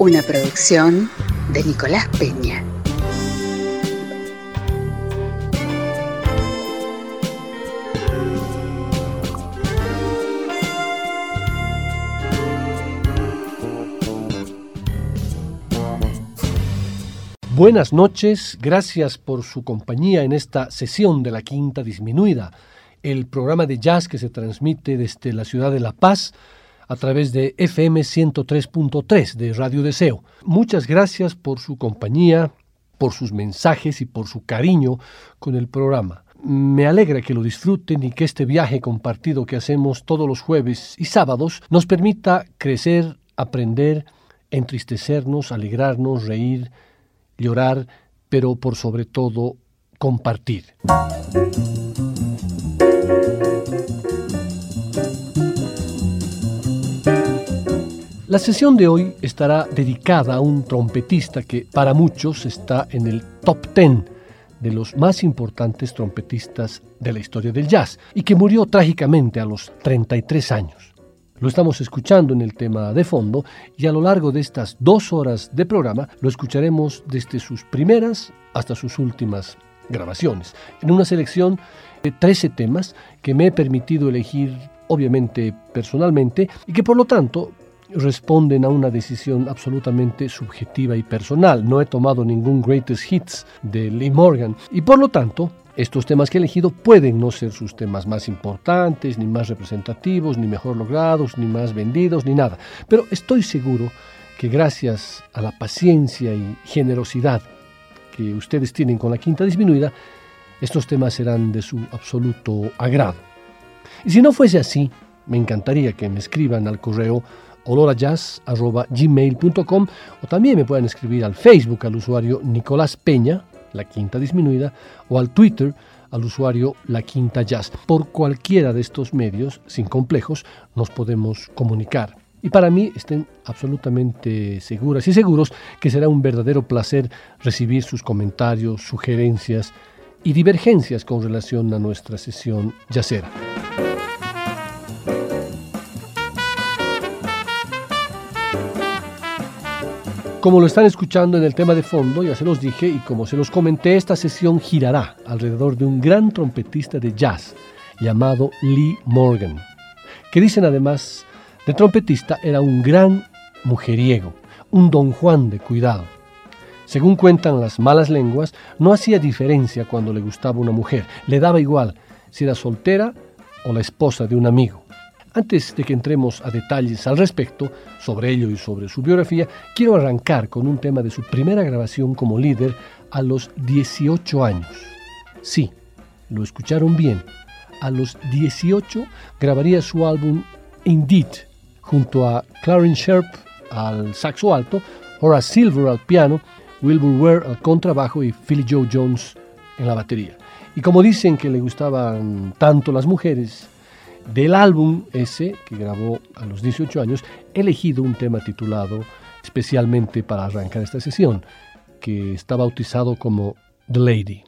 Una producción de Nicolás Peña. Buenas noches, gracias por su compañía en esta sesión de la Quinta Disminuida, el programa de jazz que se transmite desde la ciudad de La Paz a través de FM 103.3 de Radio Deseo. Muchas gracias por su compañía, por sus mensajes y por su cariño con el programa. Me alegra que lo disfruten y que este viaje compartido que hacemos todos los jueves y sábados nos permita crecer, aprender, entristecernos, alegrarnos, reír, llorar, pero por sobre todo compartir. La sesión de hoy estará dedicada a un trompetista que para muchos está en el top 10 de los más importantes trompetistas de la historia del jazz y que murió trágicamente a los 33 años. Lo estamos escuchando en el tema de fondo y a lo largo de estas dos horas de programa lo escucharemos desde sus primeras hasta sus últimas grabaciones, en una selección de 13 temas que me he permitido elegir obviamente personalmente y que por lo tanto responden a una decisión absolutamente subjetiva y personal. No he tomado ningún greatest hits de Lee Morgan y por lo tanto estos temas que he elegido pueden no ser sus temas más importantes, ni más representativos, ni mejor logrados, ni más vendidos, ni nada. Pero estoy seguro que gracias a la paciencia y generosidad que ustedes tienen con la quinta disminuida, estos temas serán de su absoluto agrado. Y si no fuese así, me encantaría que me escriban al correo olorajazz.gmail.com o también me puedan escribir al Facebook al usuario Nicolás Peña, la quinta disminuida, o al Twitter al usuario La Quinta Jazz. Por cualquiera de estos medios, sin complejos, nos podemos comunicar. Y para mí estén absolutamente seguras y seguros que será un verdadero placer recibir sus comentarios, sugerencias y divergencias con relación a nuestra sesión yacera. Como lo están escuchando en el tema de fondo, ya se los dije y como se los comenté, esta sesión girará alrededor de un gran trompetista de jazz llamado Lee Morgan, que dicen además de trompetista era un gran mujeriego, un don Juan de cuidado. Según cuentan las malas lenguas, no hacía diferencia cuando le gustaba una mujer, le daba igual si era soltera o la esposa de un amigo. Antes de que entremos a detalles al respecto, sobre ello y sobre su biografía, quiero arrancar con un tema de su primera grabación como líder a los 18 años. Sí, lo escucharon bien. A los 18 grabaría su álbum Indeed, junto a Clarence Sharp al saxo alto, Horace Silver al piano, Wilbur Ware al contrabajo y Philly Joe Jones en la batería. Y como dicen que le gustaban tanto las mujeres, del álbum ese, que grabó a los 18 años, he elegido un tema titulado especialmente para arrancar esta sesión, que está bautizado como The Lady.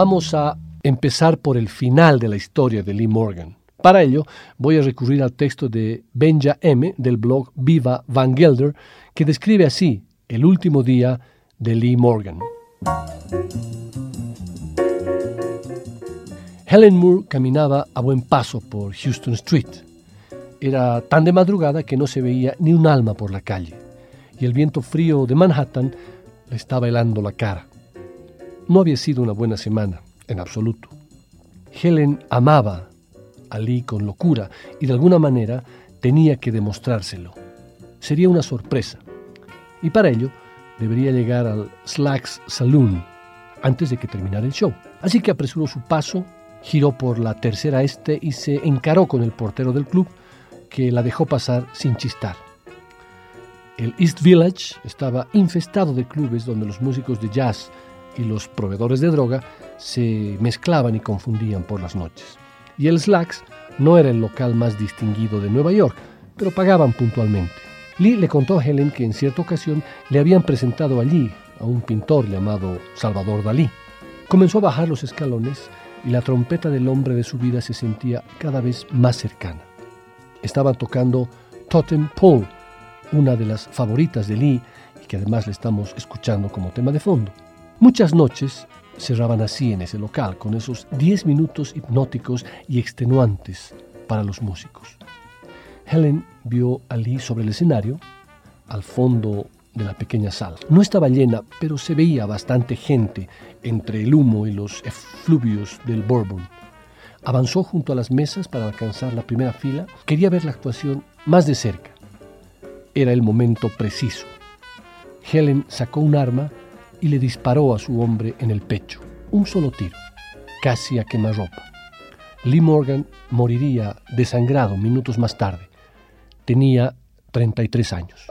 Vamos a empezar por el final de la historia de Lee Morgan. Para ello, voy a recurrir al texto de Benja M. del blog Viva Van Gelder, que describe así el último día de Lee Morgan. Helen Moore caminaba a buen paso por Houston Street. Era tan de madrugada que no se veía ni un alma por la calle, y el viento frío de Manhattan le estaba helando la cara. No había sido una buena semana, en absoluto. Helen amaba a Lee con locura y de alguna manera tenía que demostrárselo. Sería una sorpresa. Y para ello debería llegar al Slacks Saloon antes de que terminara el show. Así que apresuró su paso giró por la tercera este y se encaró con el portero del club, que la dejó pasar sin chistar. El East Village estaba infestado de clubes donde los músicos de jazz y los proveedores de droga se mezclaban y confundían por las noches. Y el Slacks no era el local más distinguido de Nueva York, pero pagaban puntualmente. Lee le contó a Helen que en cierta ocasión le habían presentado allí a un pintor llamado Salvador Dalí. Comenzó a bajar los escalones y la trompeta del hombre de su vida se sentía cada vez más cercana. Estaban tocando Totem Pole, una de las favoritas de Lee y que además le estamos escuchando como tema de fondo. Muchas noches cerraban así en ese local, con esos 10 minutos hipnóticos y extenuantes para los músicos. Helen vio a Lee sobre el escenario, al fondo de la pequeña sala. No estaba llena, pero se veía bastante gente entre el humo y los efluvios del Bourbon. Avanzó junto a las mesas para alcanzar la primera fila. Quería ver la actuación más de cerca. Era el momento preciso. Helen sacó un arma y le disparó a su hombre en el pecho. Un solo tiro, casi a quemarropa. Lee Morgan moriría desangrado minutos más tarde. Tenía 33 años.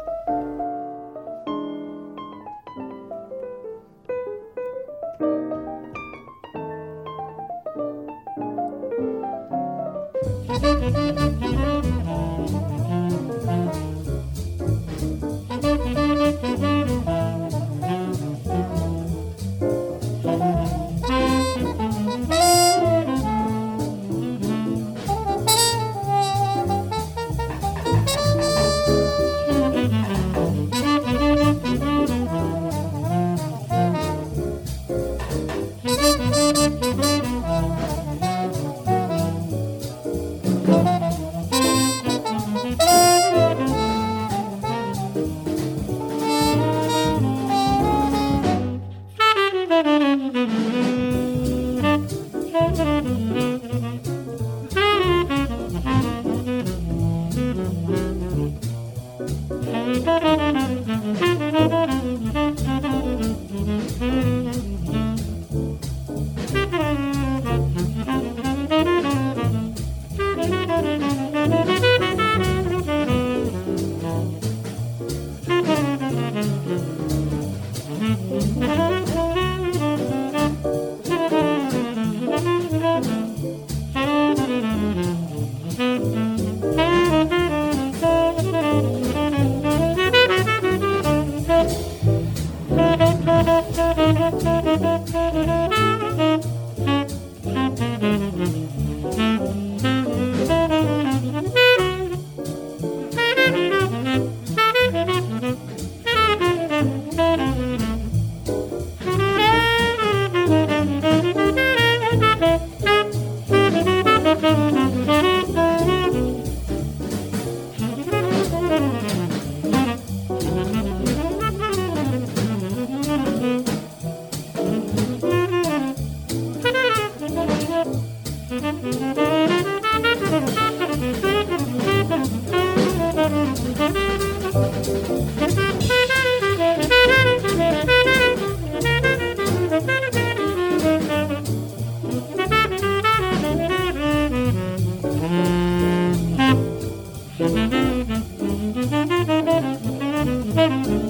Música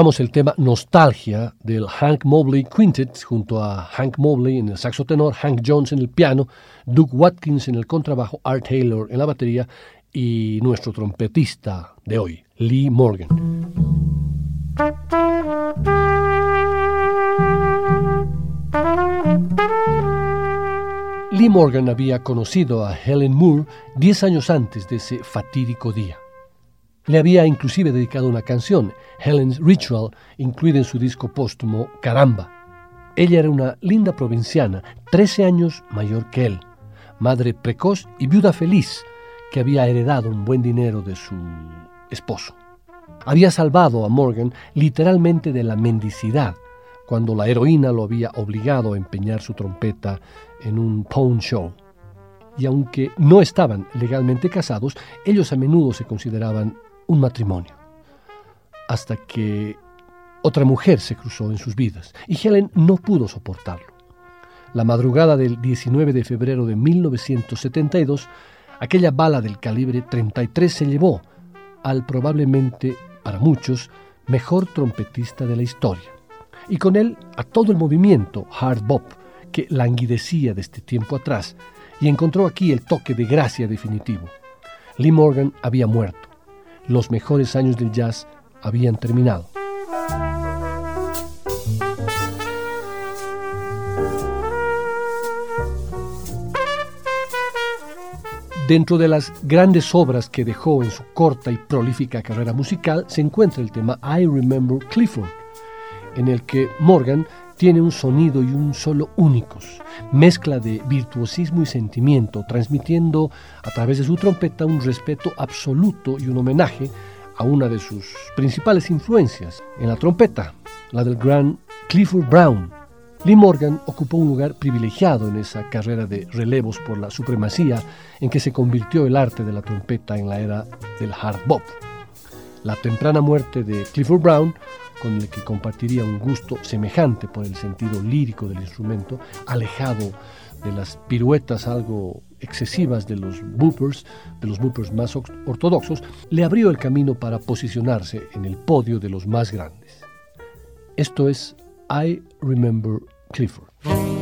El tema Nostalgia del Hank Mobley Quintet junto a Hank Mobley en el saxo tenor, Hank Jones en el piano, Duke Watkins en el contrabajo, Art Taylor en la batería y nuestro trompetista de hoy, Lee Morgan. Lee Morgan había conocido a Helen Moore diez años antes de ese fatídico día. Le había inclusive dedicado una canción, Helen's Ritual, incluida en su disco póstumo Caramba. Ella era una linda provinciana, 13 años mayor que él, madre precoz y viuda feliz, que había heredado un buen dinero de su esposo. Había salvado a Morgan literalmente de la mendicidad, cuando la heroína lo había obligado a empeñar su trompeta en un pawn show. Y aunque no estaban legalmente casados, ellos a menudo se consideraban un matrimonio. Hasta que otra mujer se cruzó en sus vidas y Helen no pudo soportarlo. La madrugada del 19 de febrero de 1972, aquella bala del calibre 33 se llevó al probablemente, para muchos, mejor trompetista de la historia, y con él a todo el movimiento hard bop que languidecía desde tiempo atrás y encontró aquí el toque de gracia definitivo. Lee Morgan había muerto los mejores años del jazz habían terminado. Dentro de las grandes obras que dejó en su corta y prolífica carrera musical se encuentra el tema I Remember Clifford, en el que Morgan tiene un sonido y un solo únicos, mezcla de virtuosismo y sentimiento, transmitiendo a través de su trompeta un respeto absoluto y un homenaje a una de sus principales influencias en la trompeta, la del gran Clifford Brown. Lee Morgan ocupó un lugar privilegiado en esa carrera de relevos por la supremacía en que se convirtió el arte de la trompeta en la era del hard bop. La temprana muerte de Clifford Brown con el que compartiría un gusto semejante por el sentido lírico del instrumento, alejado de las piruetas algo excesivas de los boopers, de los boopers más ortodoxos, le abrió el camino para posicionarse en el podio de los más grandes. Esto es I Remember Clifford.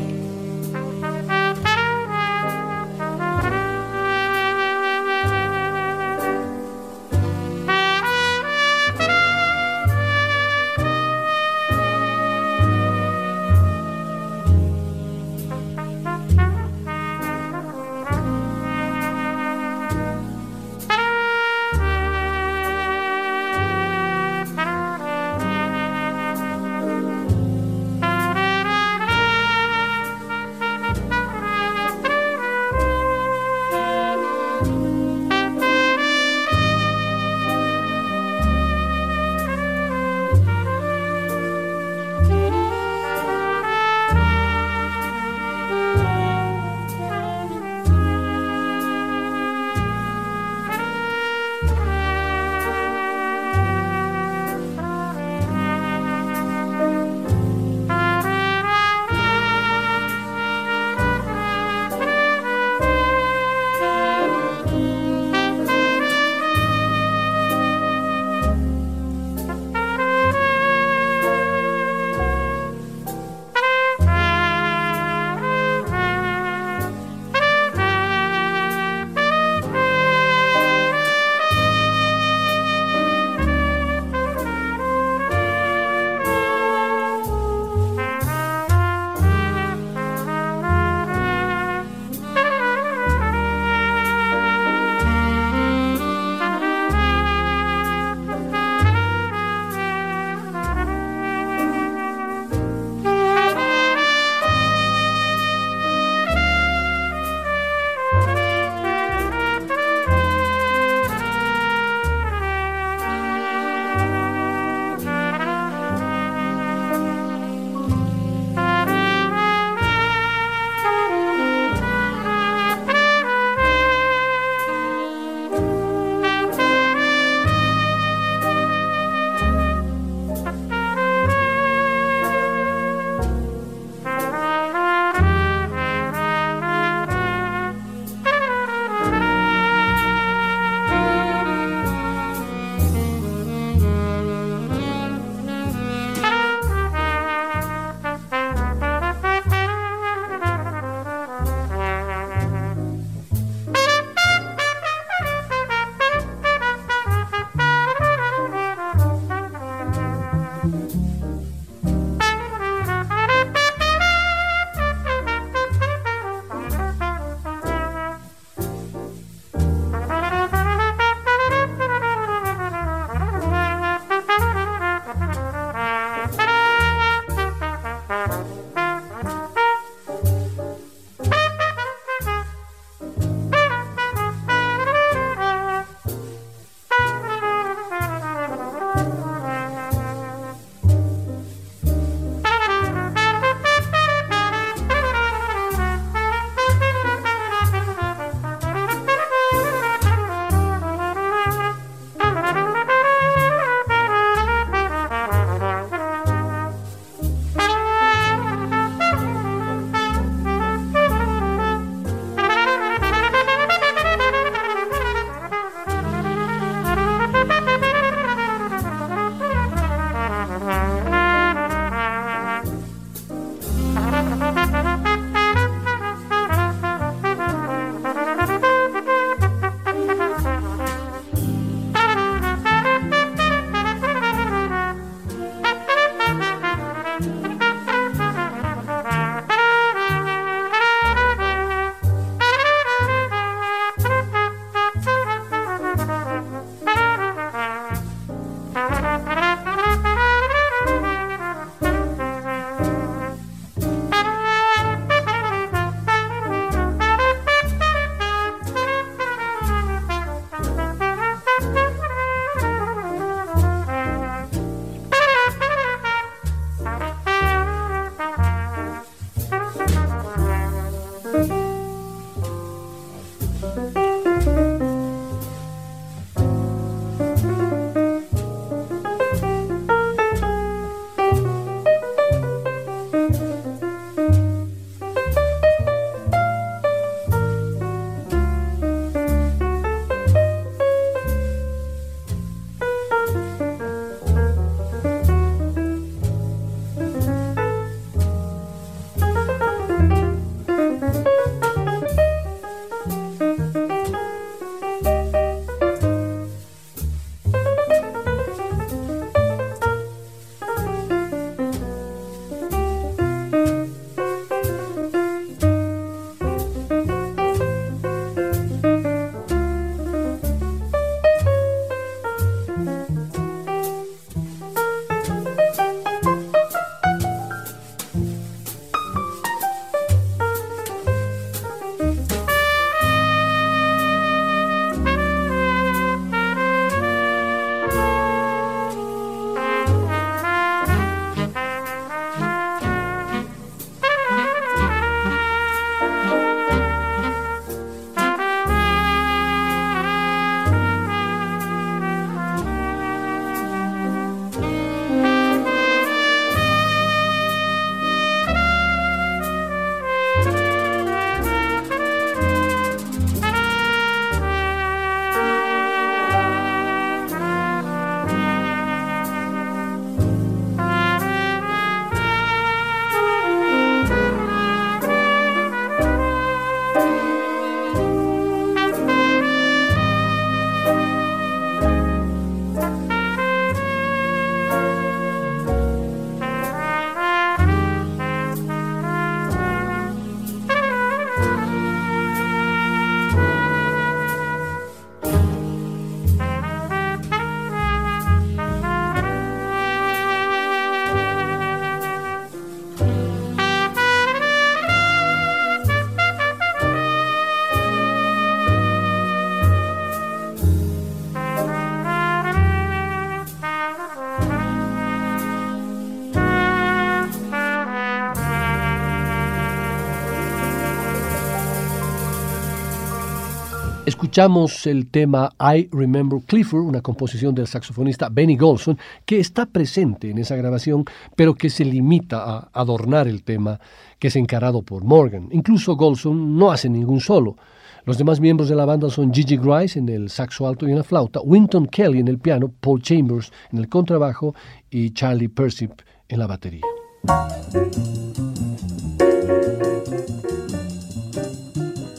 Escuchamos el tema I Remember Clifford, una composición del saxofonista Benny Golson, que está presente en esa grabación, pero que se limita a adornar el tema que es encarado por Morgan. Incluso Golson no hace ningún solo. Los demás miembros de la banda son Gigi Grice en el saxo alto y en la flauta, Winton Kelly en el piano, Paul Chambers en el contrabajo y Charlie Persip en la batería.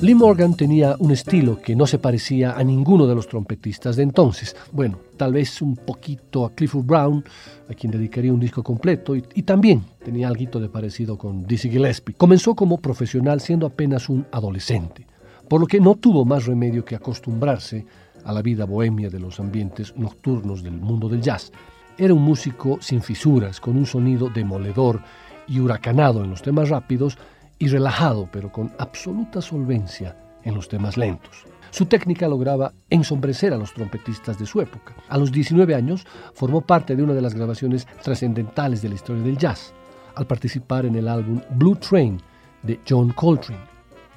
Lee Morgan tenía un estilo que no se parecía a ninguno de los trompetistas de entonces. Bueno, tal vez un poquito a Clifford Brown, a quien dedicaría un disco completo, y, también tenía algo de parecido con Dizzy Gillespie. Comenzó como profesional siendo apenas un adolescente, por lo que no tuvo más remedio que acostumbrarse a la vida bohemia de los ambientes nocturnos del mundo del jazz. Era un músico sin fisuras, con un sonido demoledor y huracanado en los temas rápidos, y relajado, pero con absoluta solvencia en los temas lentos. Su técnica lograba ensombrecer a los trompetistas de su época. A los 19 años formó parte de una de las grabaciones trascendentales de la historia del jazz, al participar en el álbum Blue Train de John Coltrane,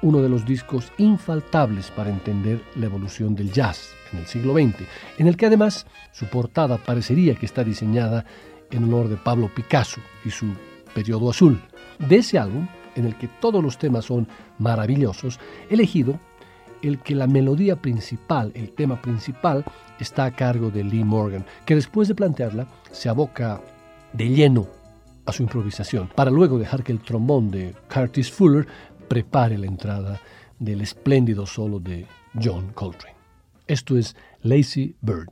uno de los discos infaltables para entender la evolución del jazz en el siglo XX, en el que además su portada parecería que está diseñada en honor de Pablo Picasso y su periodo azul. De ese álbum en el que todos los temas son maravillosos, he elegido el que la melodía principal, el tema principal, está a cargo de Lee Morgan, que después de plantearla se aboca de lleno a su improvisación, para luego dejar que el trombón de Curtis Fuller prepare la entrada del espléndido solo de John Coltrane. Esto es Lazy Bird.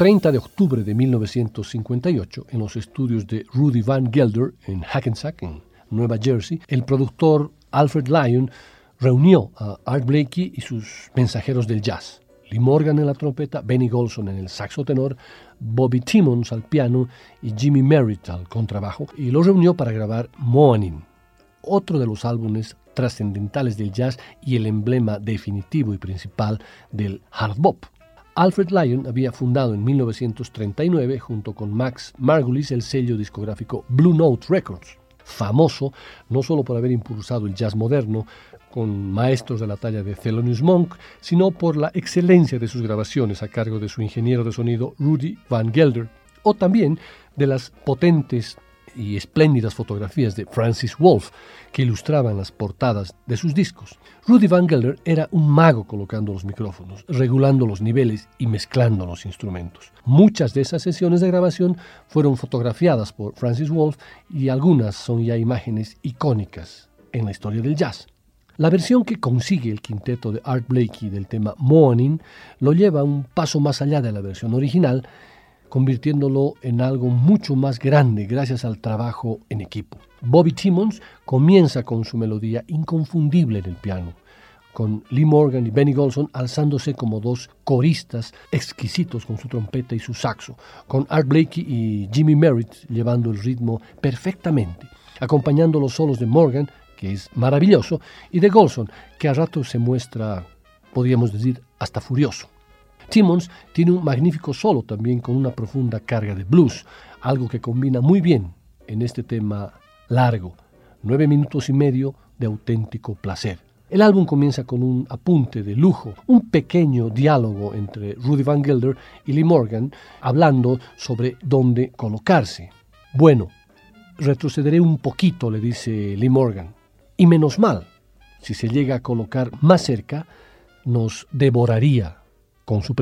30 de octubre de 1958, en los estudios de Rudy Van Gelder en Hackensack, en Nueva Jersey, el productor Alfred Lyon reunió a Art Blakey y sus mensajeros del jazz. Lee Morgan en la trompeta, Benny Golson en el saxo tenor, Bobby Timmons al piano y Jimmy Merritt al contrabajo, y los reunió para grabar Morning, otro de los álbumes trascendentales del jazz y el emblema definitivo y principal del hard bop. Alfred Lyon había fundado en 1939 junto con Max Margulis el sello discográfico Blue Note Records, famoso no solo por haber impulsado el jazz moderno con maestros de la talla de Thelonious Monk, sino por la excelencia de sus grabaciones a cargo de su ingeniero de sonido Rudy Van Gelder, o también de las potentes y espléndidas fotografías de Francis Wolff que ilustraban las portadas de sus discos. Rudy Van Gelder era un mago colocando los micrófonos, regulando los niveles y mezclando los instrumentos. Muchas de esas sesiones de grabación fueron fotografiadas por Francis Wolff y algunas son ya imágenes icónicas en la historia del jazz. La versión que consigue el quinteto de Art Blakey del tema Morning lo lleva un paso más allá de la versión original, convirtiéndolo en algo mucho más grande gracias al trabajo en equipo. Bobby Timmons comienza con su melodía inconfundible en el piano, con Lee Morgan y Benny Golson alzándose como dos coristas exquisitos con su trompeta y su saxo, con Art Blakey y Jimmy Merritt llevando el ritmo perfectamente, acompañando los solos de Morgan que es maravilloso, y de Golson, que a rato se muestra, podríamos decir, hasta furioso. Timmons tiene un magnífico solo también con una profunda carga de blues, algo que combina muy bien en este tema largo, nueve minutos y medio de auténtico placer. El álbum comienza con un apunte de lujo, un pequeño diálogo entre Rudy Van Gelder y Lee Morgan, hablando sobre dónde colocarse. Bueno, retrocederé un poquito, le dice Lee Morgan. Y menos mal, si se llega a colocar más cerca, nos devoraría con su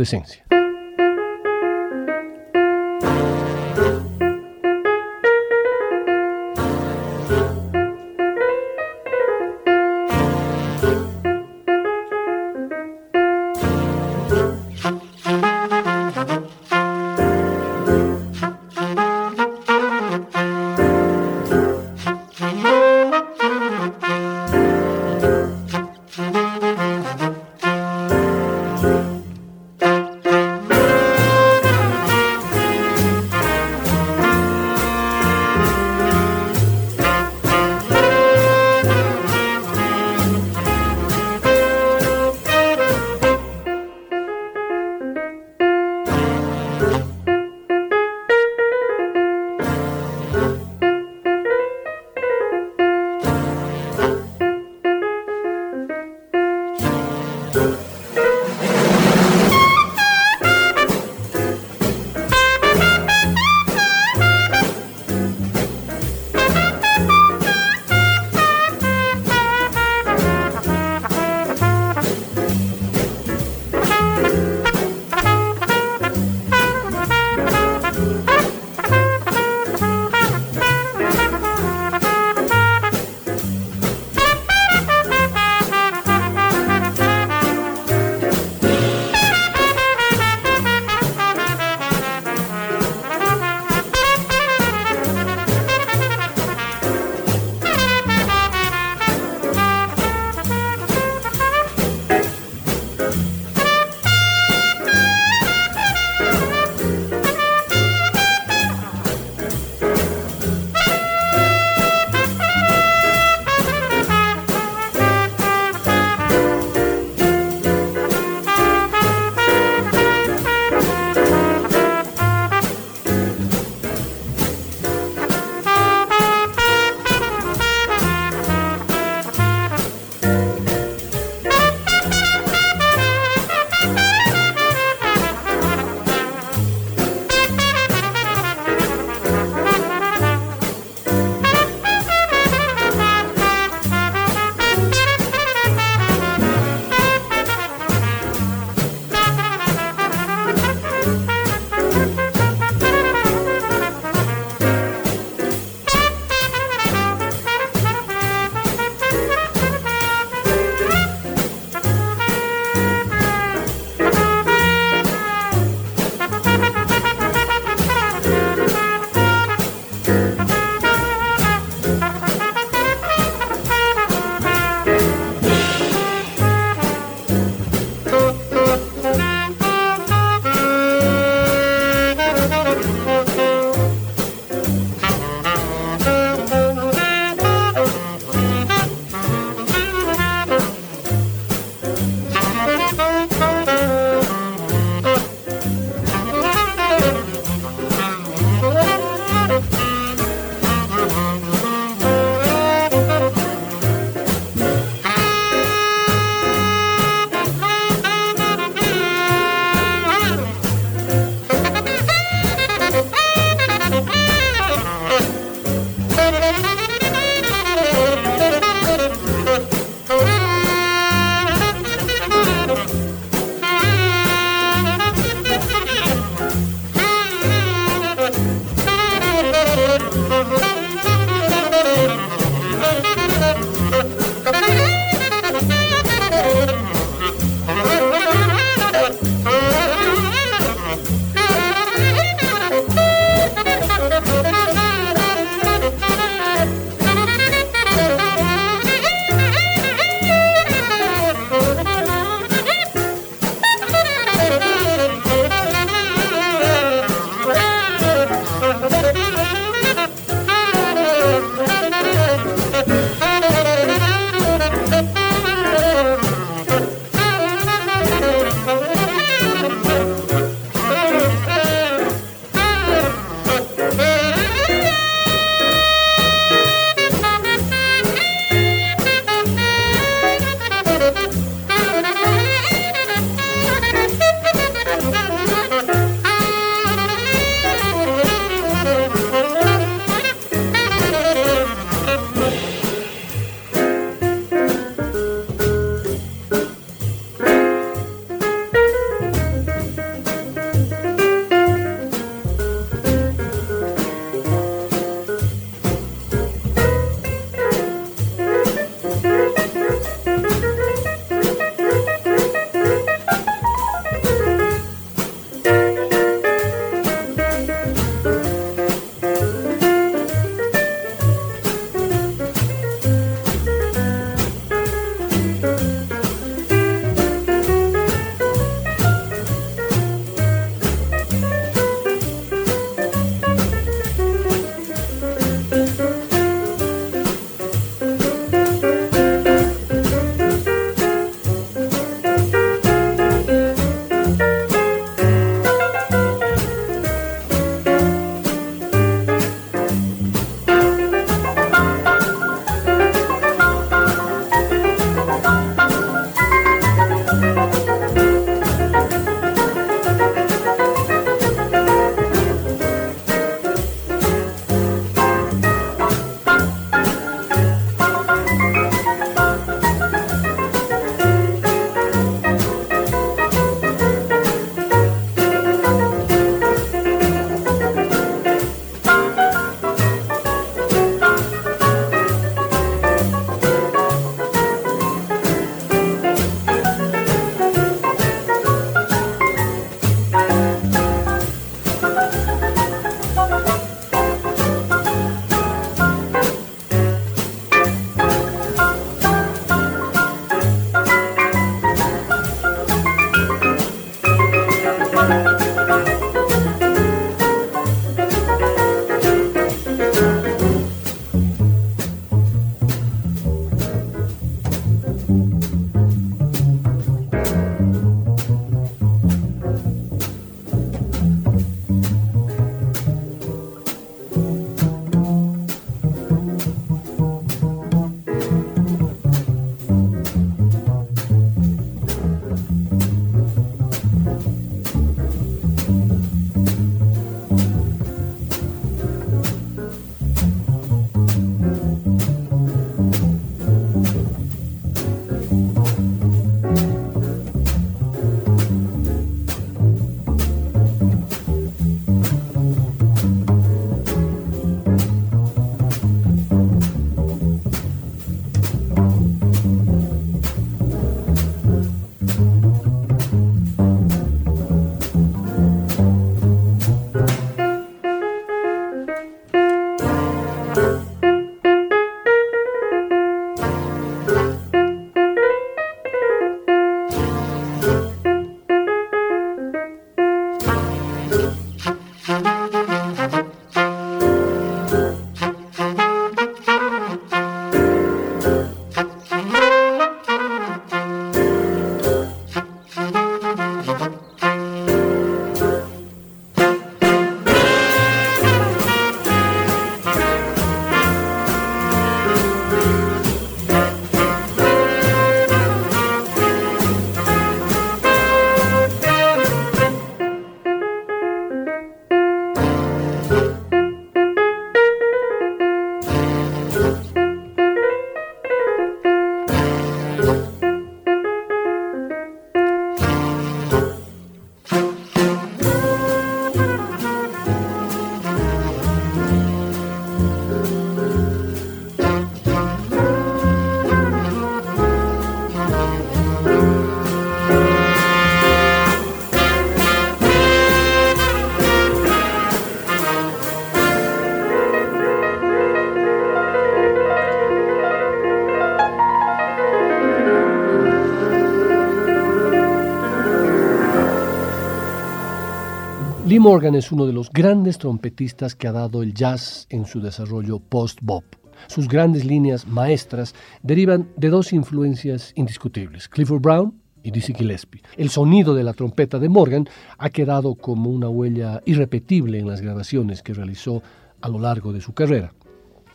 Morgan es uno de los grandes trompetistas que ha dado el jazz en su desarrollo post-bop. Sus grandes líneas maestras derivan de dos influencias indiscutibles, Clifford Brown y Dizzy Gillespie. El sonido de la trompeta de Morgan ha quedado como una huella irrepetible en las grabaciones que realizó a lo largo de su carrera.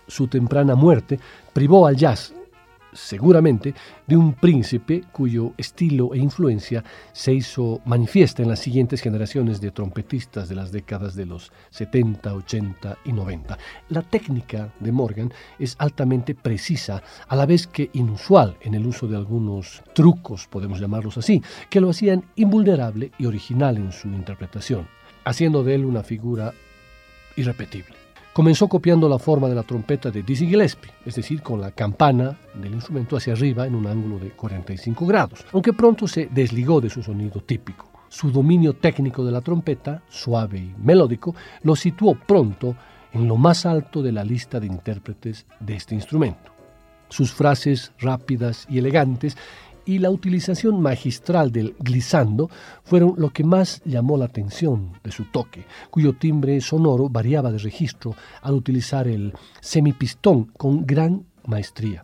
Su temprana muerte privó al jazz seguramente de un príncipe cuyo estilo e influencia se hizo manifiesta en las siguientes generaciones de trompetistas de las décadas de los 70, 80 y 90. La técnica de Morgan es altamente precisa, a la vez que inusual en el uso de algunos trucos, podemos llamarlos así, que lo hacían invulnerable y original en su interpretación, haciendo de él una figura irrepetible. Comenzó copiando la forma de la trompeta de Dizzy Gillespie, es decir, con la campana del instrumento hacia arriba en un ángulo de 45 grados, aunque pronto se desligó de su sonido típico. Su dominio técnico de la trompeta, suave y melódico, lo situó pronto en lo más alto de la lista de intérpretes de este instrumento. Sus frases rápidas y elegantes y la utilización magistral del glissando fueron lo que más llamó la atención de su toque, cuyo timbre sonoro variaba de registro al utilizar el semipistón con gran maestría.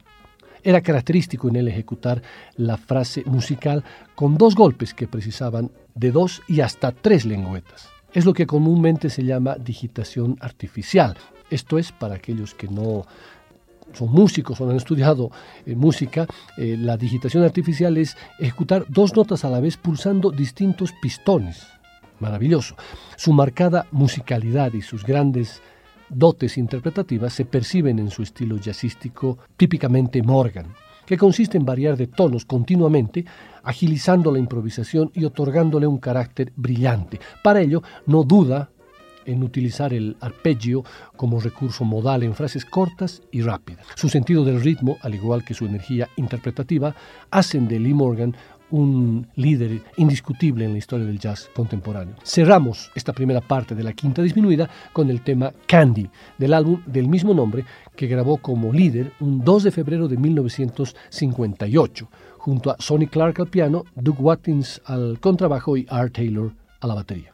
Era característico en él ejecutar la frase musical con dos golpes que precisaban de dos y hasta tres lengüetas. Es lo que comúnmente se llama digitación artificial. Esto es, para aquellos que no son músicos o han estudiado eh, música, eh, la digitación artificial es ejecutar dos notas a la vez pulsando distintos pistones. Maravilloso. Su marcada musicalidad y sus grandes dotes interpretativas se perciben en su estilo jazzístico típicamente Morgan, que consiste en variar de tonos continuamente, agilizando la improvisación y otorgándole un carácter brillante. Para ello, no duda en utilizar el arpegio como recurso modal en frases cortas y rápidas. Su sentido del ritmo, al igual que su energía interpretativa, hacen de Lee Morgan un líder indiscutible en la historia del jazz contemporáneo. Cerramos esta primera parte de la quinta disminuida con el tema Candy, del álbum del mismo nombre que grabó como líder un 2 de febrero de 1958, junto a Sonny Clark al piano, Doug Watkins al contrabajo y Art Taylor a la batería.